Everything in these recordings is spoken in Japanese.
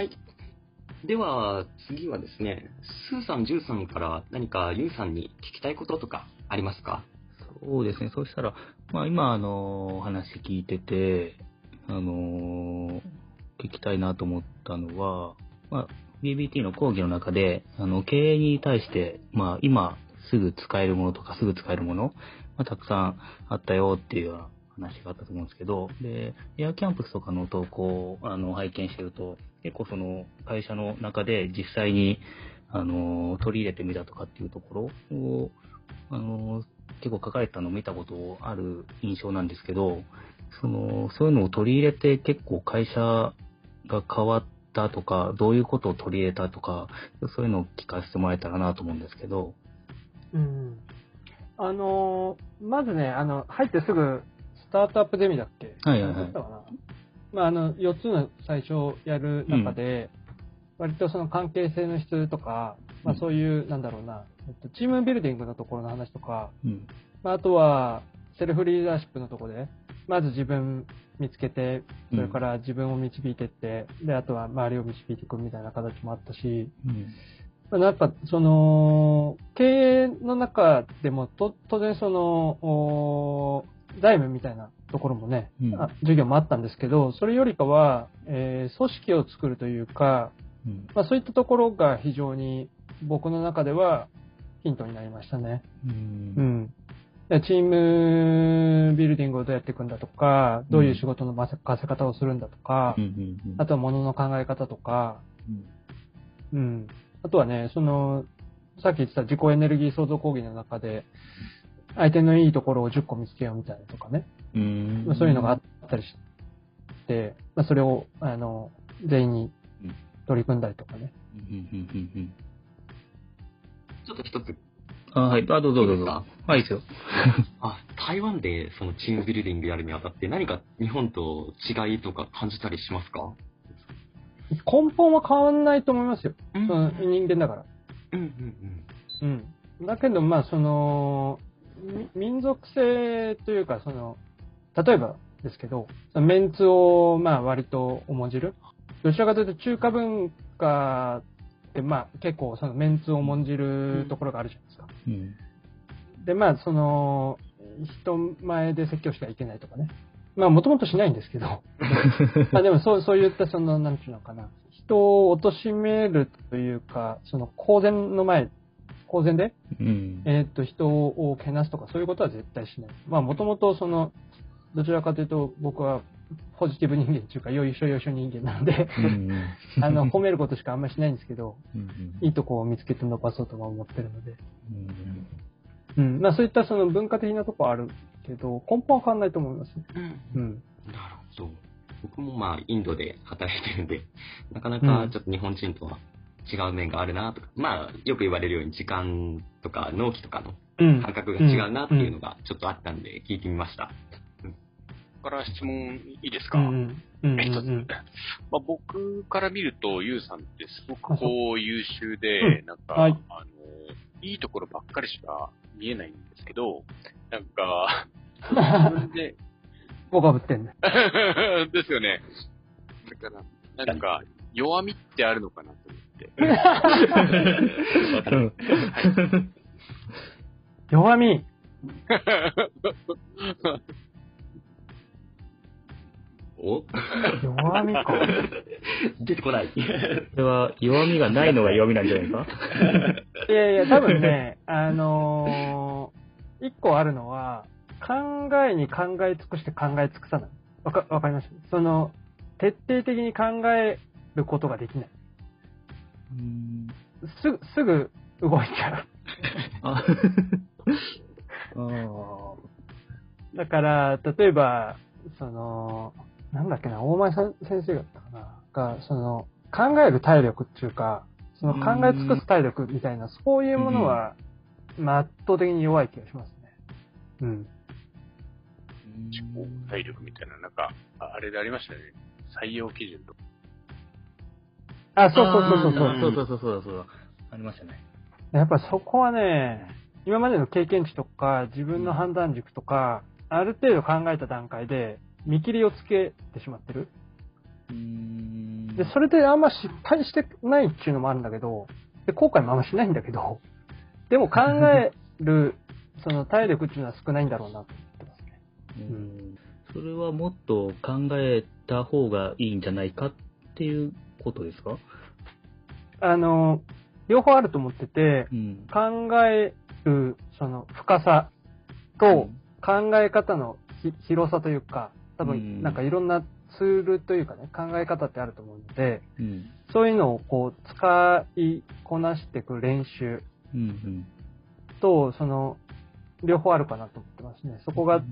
はい。では、次はですね、スーさん、ジューさんから何かユウさんに聞きたいこととかありますか？そうですね。そうしたら、まあ今、あの、お話聞いてて、あの、聞きたいなと思ったのは、まあ、BBT の講義の中で、あの、経営に対して、まあ今すぐ使えるものとかすぐ使えるもの、まあたくさんあったよっていうような話があったと思うんですけど、で、エアキャンプスとかの投稿をあの拝見してると、結構その会社の中で実際にあの取り入れてみたとかっていうところを、あの結構書かれたのを見たことある印象なんですけど、その、そういうのを取り入れて結構会社が変わったとか、どういうことを取り入れたとか、そういうのを聞かせてもらえたらなと思うんですけど。うん。あのーまずね、あの、入ってすぐ、スタートアップゼミだっけ？はいはいはいまあ、あの、4つの最初やる中で、割とその関係性の質とか、まあそういう、なんだろうな、えっとチームビルディングのところの話とか、うん。まあ、あとは、セルフリーダーシップのところで、まず自分見つけて、それから自分を導いていって、で、あとは周りを導いていくみたいな形もあったし、うん。まあやっぱ、その、経営の中でも、と、当然その、お財務みたいなところもね、うんあ授業もあったんですけど、それよりかは、えー組織を作るというか、うん。まあそういったところが非常に僕の中ではヒントになりましたね。う。うんん。でチームビルディングをどうやっていくんだとか、どういう仕事の任せ方をするんだとかうん。う、ん。あとは物の考え方とか、うん。うん。あとはね、その、さっき言ってた自己エネルギー創造講義の中で、相手のいいところを10個見つけようみたいなとかね、うんまあそういうのがあったりして、まあ、それを、あの、全員に取り組んだりとかね。うん。うん。うん。うん。ちょっと一つ、あ、はい。あ、どうぞどうぞ。いいい、ですよ。あ、台湾でそのチームビルディングやるにあたって何か日本と違いとか感じたりしますか？根本は変わんないと思いますよ。うんその人間だから。うんうんうん。だけど、まあ、その、み民族性というか、その、例えばですけど、メンツを、まあ、割と重んじる。どちらかというと、中華文化って、まあ、結構、そのメンツを重んじるところがあるじゃないですか。うん。で、まあ、その、人前で説教してはいけないとかね。まあ、もともとしないんですけど。まあ、でも、そう、そういった、その、なんていうのかな。人を貶めるというか、その、公然の前、公然で、うん。えーっと、人をけなすとか、そういうことは絶対しない。まあ、もともと、その、どちらかというと、僕は、ポジティブ人間っていうか、よいしょよいしょ人間なんで、うん。あの、褒めることしかあんまりしないんですけど、うん。いいとこを見つけて伸ばそうとは思ってるので。うん。うん。まあ、そういったその文化的なとこはあるけど、根本は変わんないと思いますね。うん。うん。なるほど。僕もまあ、インドで働いてるんで、なかなかちょっと日本人とは違う面があるなとか、まあ、よく言われるように時間とか納期とかのうん。感覚が違うなっていうのがちょっとあったんで、聞いてみました。ここから質問いいですか、うんうん。うんうん一つ、うん。まあ、僕から見ると、ゆうさんってすごくこう優秀で、うなんか、はいあの、いいところばっかりしか見えないんですけど、なんか、自分で、僕はぶってんね。ですよね。だから、なんか、弱みってあるのかなと思って。うん。弱み。お？弱みか。出てこない。それは弱みがないのが弱みなんじゃないですか？いやいや、多分ね、あのー一個あるのは、考えに考え尽くして考え尽くさない。わか、わかります？その、徹底的に考えることができない。うん。すぐ、すぐ動いちゃう。あ あだから、例えば、その、なんだっけな、大前さん先生だったかな、が、その、考える体力っていうか、その考え尽くす体力みたいな、そういうものは、まあ圧倒的に弱い気がしますね。うん。思考体力みたいな、なんか、ああれでありましたね。採用基準とか。あ、そうそうそうそうそう。そうそうそうそうそう。ありましたね。やっぱそこはね、今までの経験値とか、自分の判断軸とか、ある程度考えた段階で、見切りをつけてしまってる。うんで、それであんま失敗してないっていうのもあるんだけど、で、後悔もあんましないんだけど、でも考える、その体力っていうのは少ないんだろうなと思ってますね。うんそれはもっと考えた方がいいんじゃないかっていうことですか？あの、両方あると思ってて、うん。考える、その深さと考え方のひ広さというか、多うん分なんかいろんなツールというかね、考え方ってあると思うので、うん。そういうのをこう使いこなしていく練習うん。うん。と、その、両方あるかなと思ってますね。そこが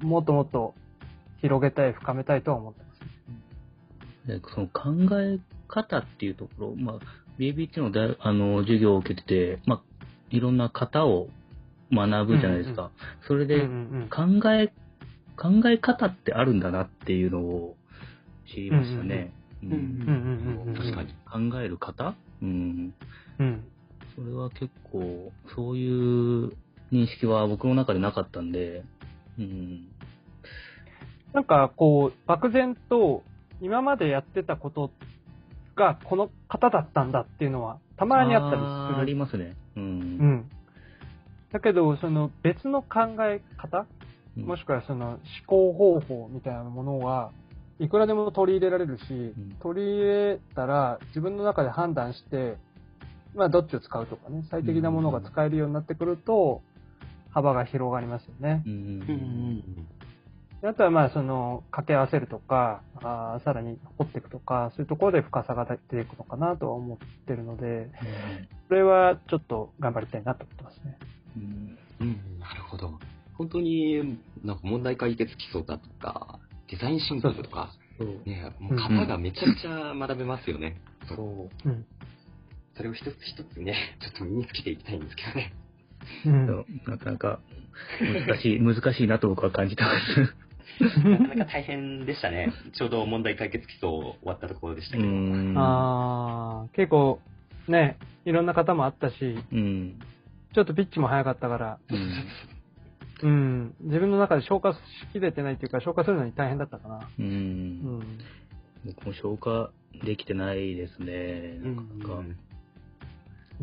もっともっと広げたい、深めたいとは思ってます。でその考え方っていうところ、まあ、BABT の大あの授業を受けてて、まあ、いろんな型を学ぶじゃないですか。それでうんうん考え、考え方ってあるんだなっていうのを知りましたね。ううんうんうんうんうん確かに。考える方うん。うん。うん。それは結構、そういう認識は僕の中でなかったんで、うん。なんかこう、漠然と今までやってたことがこの方だったんだっていうのはたまにあったりする。りますね。う。うんん。だけど、その別の考え方もしくはその思考方法みたいなものはいくらでも取り入れられるし、ん取り入れたら自分の中で判断して、まあどっちを使うとかね、最適なものが使えるようになってくると、幅が広がりますよねう。ん。うんであとはまあその掛け合わせるとか、あーさらに掘っていくとか、そういうところで深さが出ていくのかなとは思ってるので、それはちょっと頑張りたいなと思ってますね。うん。うん、なるほど。本当に、なんか問題解決基礎だとか、デザインシンプルとか、そう。ね、もう型がめちゃくちゃ学べますよね。そう。そう。うん。それを一つ一つね、ちょっと身につけていきたいんですけどね。うんなかなか難しい、難しいなと僕は感じてます。なかなか大変でしたね。ちょうど問題解決基礎終わったところでしたうけど。ん。あー結構ね、いろんな方もあったし、うん。ちょっとピッチも早かったから、うん。うん、自分の中で消化しきれてないというか、消化するのに大変だったかな。う。うんん。僕も消化できてないですね。うなんか。ん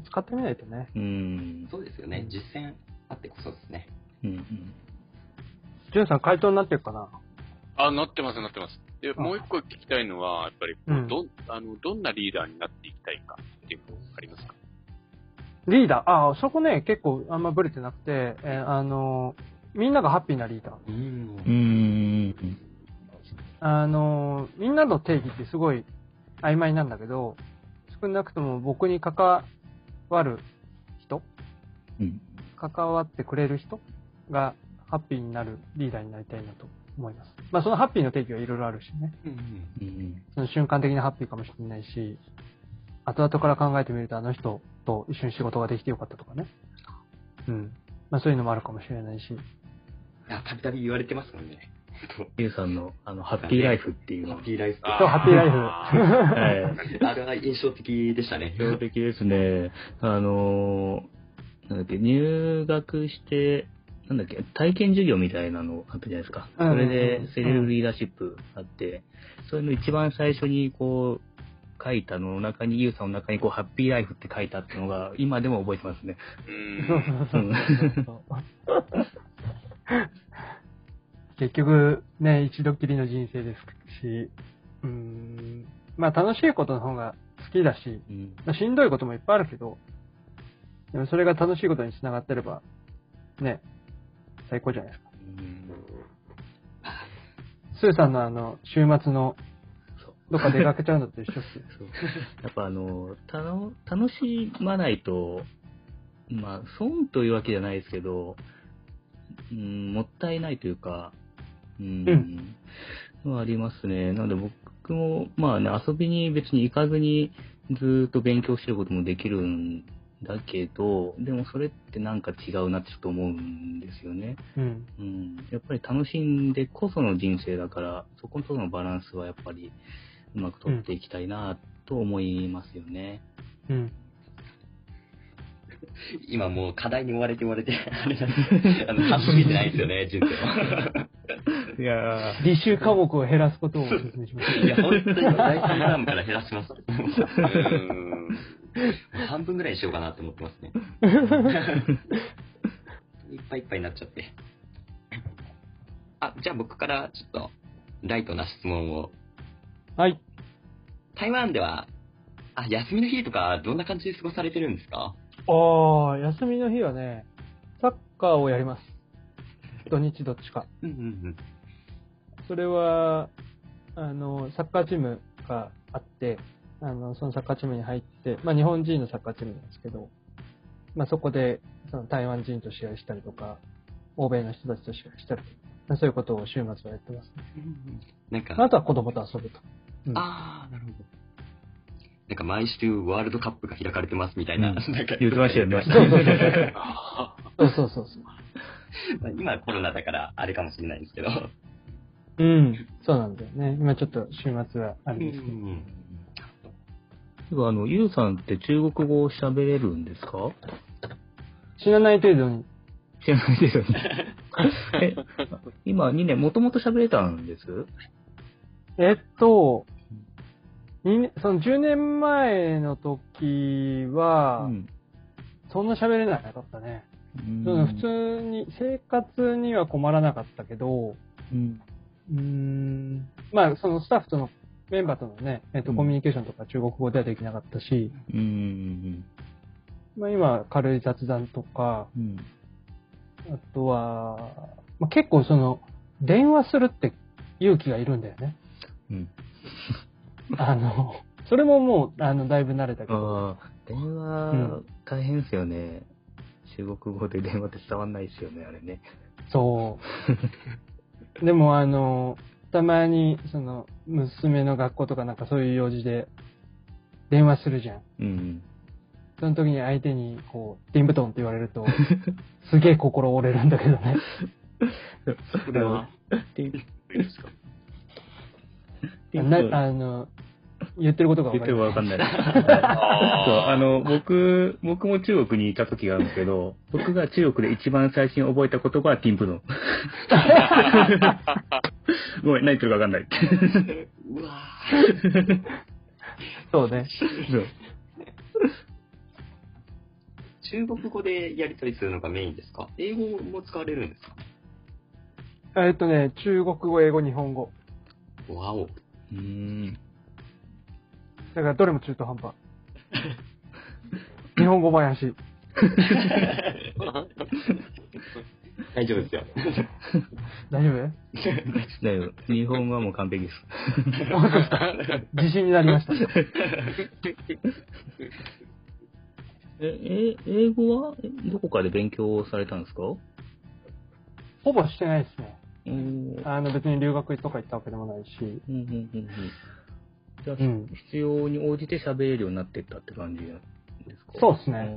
使ってみないとね。うん。そうですよね。実践あってこそですね。うん。うん。ジュンさん回答になってるかな？あ、なってます、なってます。で、あもう一個聞きたいのは、やっぱり、うんどん、あの、どんなリーダーになっていきたいかっていうのありますか？リーダー、ああ、そこね、結構あんまブレてなくて、えーあの、みんながハッピーなリーダー。うんう。ん。あの、みんなの定義ってすごい曖昧なんだけど、少なくとも僕に関わる人うん。関わってくれる人がハッピーになるリーダーになりたいなと思います。まあそのハッピーの定義はいろいろあるしね。うんうん。その瞬間的なハッピーかもしれないし、後々から考えてみるとあの人と一緒に仕事ができてよかったとかね。うん。まあそういうのもあるかもしれないし。いや、たびたび言われてますもんね。ゆうさんの、あの、ハッピーライフっていうのはハッ、ピーライフ。そう、ハッピーライフ。はい。あれは印象的でしたね。標的ですね。あのー、なんだっけ、入学して、なんだっけ、体験授業みたいなのあったじゃないですか。うんそれで、セルフリーダーシップあって、それの一番最初にこう、書いたのの中に、ゆうさんの中にこう、ハッピーライフって書いたっていうのが、今でも覚えてますね。結局、ね、一度きりの人生ですし、うーん、まあ楽しいことの方が好きだし、うん。まあ、しんどいこともいっぱいあるけど、でもそれが楽しいことにつながってれば、ね、最高じゃないですか。スーさんのあの、週末の。どっか出かけちゃうのと一緒っすよ。そう。やっぱあの、たの楽しまないと、まあ、損というわけじゃないですけど、うん、もったいないというか、うん、はありますね。なので僕も、まあね、遊びに別に行かずにずーっと勉強してることもできるんだけど、でもそれってなんか違うなってちょっと思うんですよね。うん。うん。やっぱり楽しんでこその人生だから、そことのバランスはやっぱりうまく取っていきたいなと思いますよね。うん。今もう課題に追われて追われて、あれなんですあの、楽しめてないですよね、人生は。いや履修科目を減らすことをお勧めします。いや、本当に第3タームから減らします。うーん。半分ぐらいにしようかなって思ってますね。いっぱいいっぱいになっちゃって。あ、じゃあ僕からちょっと、ライトな質問を。はい。台湾では、あ、休みの日とか、どんな感じで過ごされてるんですか？ああ、休みの日はね、サッカーをやります。土日どっちか。うんうんそれは、あの、サッカーチームがあって、あの、そのサッカーチームに入って、まあ日本人のサッカーチームなんですけど、まあそこで、その台湾人と試合したりとか、欧米の人たちと試合したりとか、まあそういうことを週末はやってますね。うん。なんか、あとは子供と遊ぶと。うんあー、なるほど。なんか毎週ワールドカップが開かれてますみたいな。うんなんか言ってましたよねそうそうそうそう。あそうそうそうそう。まあ今はコロナだからあれかもしれないんですけど。うん。そうなんだよね。今ちょっと週末はあるんですけど。うんてかあの、ゆうさんって中国語を喋れるんですか？死なない程度に。知らないですよね。え、今2年、もともと喋れたんです？えっと、二年その10年前の時は、うん。そんな喋れなかったね。普通に、生活には困らなかったけど、うん。うーん、まあ、そのスタッフとの、メンバーとのね、えっと、うんコミュニケーションとか中国語ではできなかったし、うん。まあ今、軽い雑談とか、うん。あとは、まあ、結構その、電話するって勇気がいるんだよね。うん。あの、それももう、あの、だいぶ慣れたけど。ああ、電話、うん大変ですよね。中国語で電話って伝わんないですよね、あれね。そう。でも、あの、たまに、その、娘の学校とかなんかそういう用事で、電話するじゃん。うん。その時に相手に、こう、ディンブトンって言われると、すげえ心折れるんだけどね。それは、っていいですか？なあの、言ってることが言ってもわかんない。そう、ああの、僕、僕も中国にいた時があるんですけど、僕が中国で一番最初に覚えた言葉はティンプドン。ごめん、何言ってるかわかんない。うわそうね。そう中国語でやり取りするのがメインですか？英語も使われるんですか？えっとね、中国語、英語、日本語。わお。うーん。だからどれも中途半端。日本語もやし。大丈夫ですよ。大丈夫？だよ。日本語はもう完璧です。自信になりました。え、え、英語はどこかで勉強されたんですか？ほぼしてないですね。うん。あの別に留学とか行ったわけでもないし。うんうんうんうん。じゃあ、うん必要に応じて喋れるようになってったって感じですか？そうですね。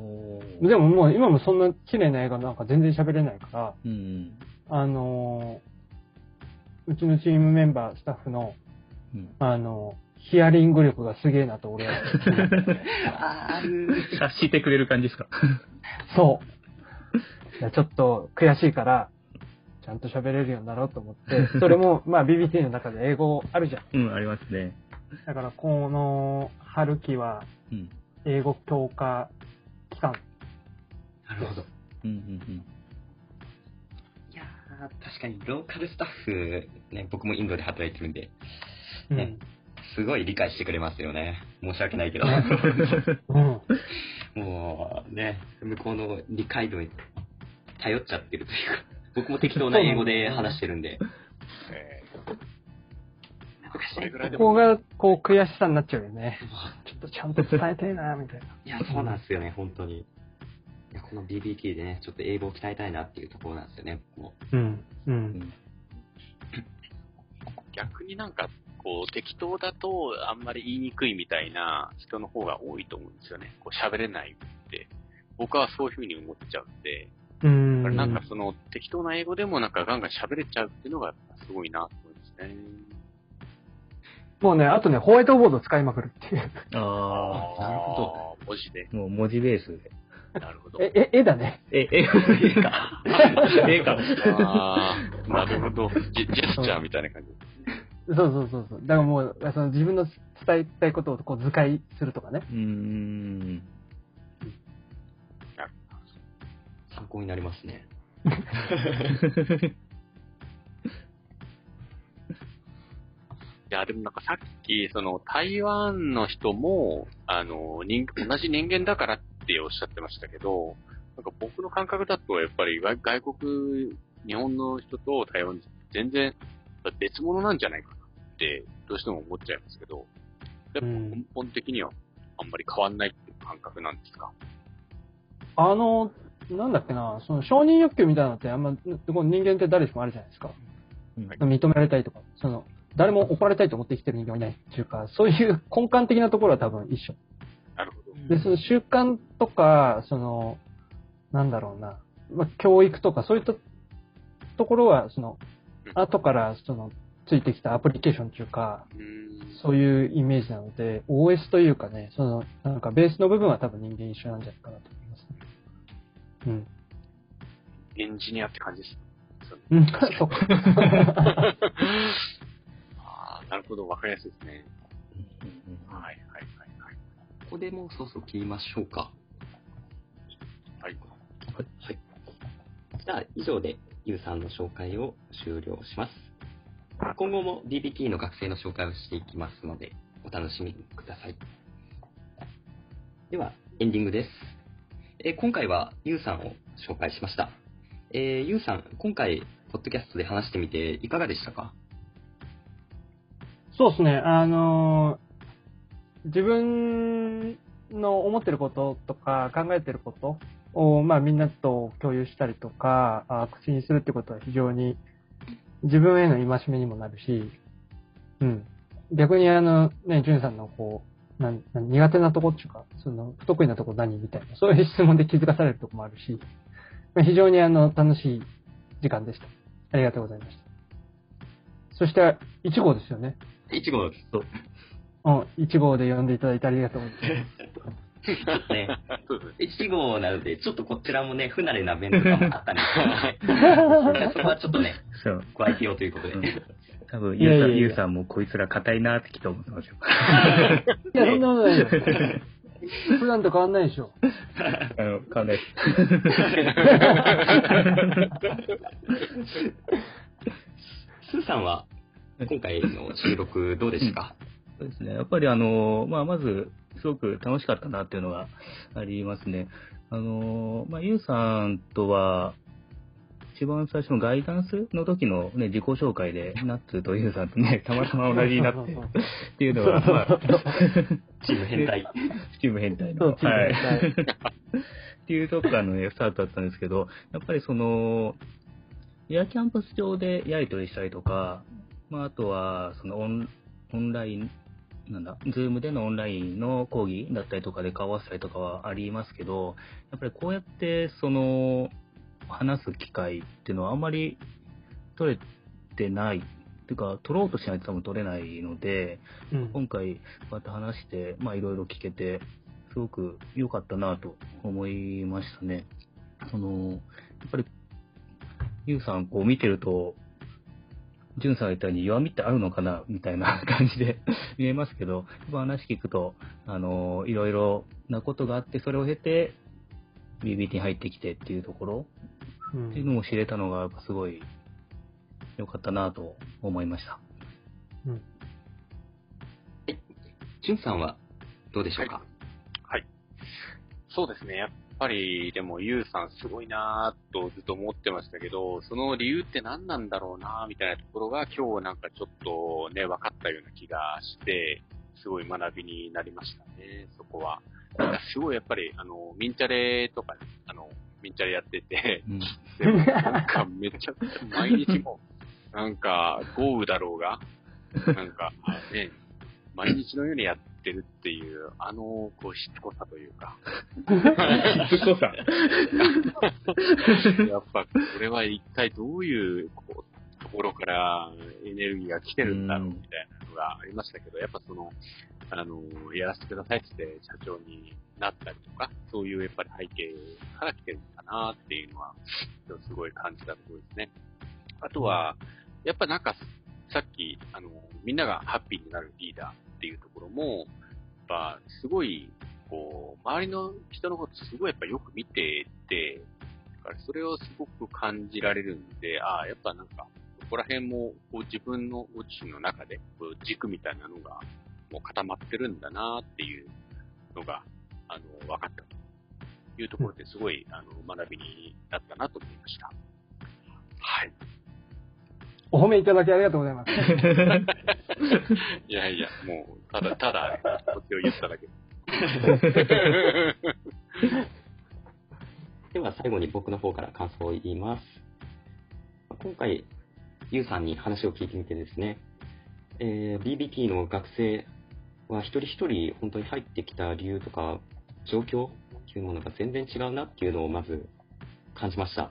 でももう今もそんな綺麗な映画なんか全然喋れないから、うんあのーうちのチームメンバー、スタッフの、うん。あのヒアリング力がすげえなと俺は。ある。察してくれる感じですか？そう。ちょっと悔しいから、ちゃんと喋れるようになろうと思って、それも、まあ BBT の中で英語あるじゃん。うん、ありますね。だからこの春期はうん。英語強化期間。なるほど。うんうんいやー確かにローカルスタッフ、ね、僕もインドで働いてるんで、うん。ねすごい理解してくれますよね。申し訳ないけど。うん。もうね、向こうの理解度に頼っちゃってるというか、僕も適当な英語で話してるんで、えーそれぐらいでここも、がこう悔しさになっちゃうよね。ちょっとちゃんと伝えてえな、みたいな。いや、そうなんですよね、本当に。いや、この BBT でね、ちょっと英語を鍛えたいなっていうところなんですよね、僕も。うん。う。うんん。逆になんか、こう、適当だとあんまり言いにくいみたいな人の方が多いと思うんですよね。こう、喋れないって。僕はそういうふうに思っちゃうんで、うん。だからなんかその適当な英語でもなんかガンガン喋れちゃうっていうのがすごいなと思いますね。もうね、あとね、ホワイトボード使いまくるっていう。あなるほど。文字で。あ、もう文字ベースで。なるほど。え、え、絵だね。え、え、えか。えか。ああ、なるほど。ジェジェスチャーみたいな感じ。そうそうそうそう。だからもう、その自分の伝えたいことをこう図解するとかね。うーん。参考になりますね。いや、でもなんかさっき、その、台湾の人も、あの、人、同じ人間だからっておっしゃってましたけど、なんか僕の感覚だと、やっぱり外外国、日本の人と台湾人全然別物なんじゃないかなって、どうしても思っちゃいますけど、やっぱ根本的にはあんまり変わんないっていう感覚なんですか？あの、なんだっけな、その承認欲求みたいなのってあんま、人間って誰しもあるじゃないですか。認められたいとか、その、誰も怒られたいと思って生きてる人間はいないっていうか、そういう根幹的なところは多分一緒。なるほど。で、その習慣とか、その、なんだろうな、まあ、教育とかそういったところは、その、後からその、ついてきたアプリケーションっていうか。そういうイメージなので、OS というかね、その、なんかベースの部分は多分人間一緒なんじゃないかなと思いますね。うん。エンジニアって感じです。うん、そっか。なるほど、わかりやすいですね。はい、はい、はい、はい。ここでもうそろそろ切りましょうか。はい。はい。じゃあ、以上で、ゆうさんの紹介を終了します。今後も DBT の学生の紹介をしていきますので、お楽しみください。では、エンディングです。えー今回はゆうさんを紹介しました。えー、ゆうさん、今回、ポッドキャストで話してみていかがでしたか？そうですね、あのー自分の思ってることとか考えてることを、まあみんなと共有したりとか、あ口にするってことは非常に自分への戒めにもなるし、うん。逆にあの、ね、ジュンさんのこう、な苦手なとこっていうか、その、不得意なとこ何みたいな、そういう質問で気づかされるとこもあるし、まあ非常にあの、楽しい時間でした。ありがとうございました。そして、1号ですよね。1号です。そう。うん、1号で呼んでいただいてありがとうございます。ね、そうですね。1号なので、ちょっとこちらもね、不慣れな面とかもあったんですけどね。じゃあそこはちょっとね、そう。ご愛嬌ということで。うん多分、いやいやいやゆうさん、ゆうさんもこいつら硬いなってきっと思ってますよ。いや、そんなことないよ。普段と変わんないでしょ。あの、変わんないです。スーさんは、今回の収録どうでしたか、そうですね。やっぱりあの、まあ、まず、すごく楽しかったなっていうのがありますね。あの、まあ、ゆうさんとは、一番最初のガイダンスの時のね、自己紹介で、ナッツとゆうさんとね、たまたま同じになって っていうのは、まあ、チーム変態。チーム変態の。そうチーム変態はい。っていうとこからのね、スタートだったんですけど、やっぱりその、エアキャンパス上でやり取りしたりとか、まあ、あとは、そのオン、オンライン、なんだ、ズームでのオンラインの講義だったりとかで顔合わせたりとかはありますけど、やっぱりこうやって、その、話す機会っていうのはあんまり取れてない。っていうか、取ろうとしないと多分取れないので、うん今回、こうやって話して、まあ、いろいろ聞けて、すごく良かったなと思いましたね。その、やっぱり、ゆうさん、こう見てると、じゅんさんが言ったように弱みってあるのかなみたいな感じで 見えますけど、やっぱ話聞くと、あの、いろいろなことがあって、それを経て、BBT に入ってきてっていうところうんっていうのも知れたのが、やっぱすごい良かったなと思いました。ジュンさんはどうでしょうか、はい。そうですね。やっぱり、でも、ゆうさんすごいなぁとずっと思ってましたけど、その理由って何なんだろうなぁみたいなところが今日なんかちょっとね、分かったような気がして、すごい学びになりましたね、そこは。なんかすごいやっぱり、あの、ミンチャレとかね、あの、ミンチャレやってて、うん。でもなんかめちゃくちゃ毎日も、なんか豪雨だろうが、なんかね、毎日のようにやってるっていう、あの、こう、しつこさというか、しつこさ。やっぱこれは一体どういう、こう、ところからエネルギーが来てるんだろうみたいなのがありましたけど、やっぱその、あの、やらせてくださいってって社長になったりとか、そういうやっぱり背景から来てるのかなっていうのは、すごい感じたところですね。あとは、やっぱなんか、さっき、あの、みんながハッピーになるリーダーっていうところも、やっぱ、すごい、こう、周りの人のことすごいやっぱよく見てて、だからそれをすごく感じられるんで、ああ、やっぱなんか、そこら辺もこう自分のご自身の中でこう軸みたいなのがもう固まってるんだなっていうのが、あの、分かったというところですごい、あの、学びになったなと思いました。はい。お褒めいただきありがとうございます。いやいや、もう、ただ、ただ、こっちを言っただけ。では最後に僕の方から感想を言います。今回、ゆうさんに話を聞いてみてですね、えー、BBT の学生は一人一人本当に入ってきた理由とか状況っていうものが全然違うなっていうのをまず感じました。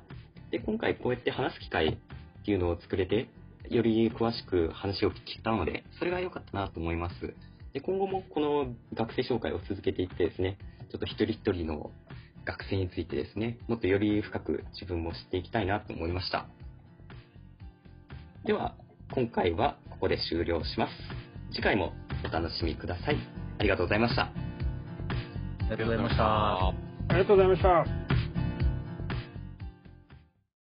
で、今回こうやって話す機会っていうのを作れて、より詳しく話を聞けたので、それが良かったなと思います。で、今後もこの学生紹介を続けていってですね、ちょっと一人一人の学生についてですね、もっとより深く自分も知っていきたいなと思いました。では、今回はここで終了します。次回もお楽しみください。ありがとうございました。ありがとうございました。ありがとうございました。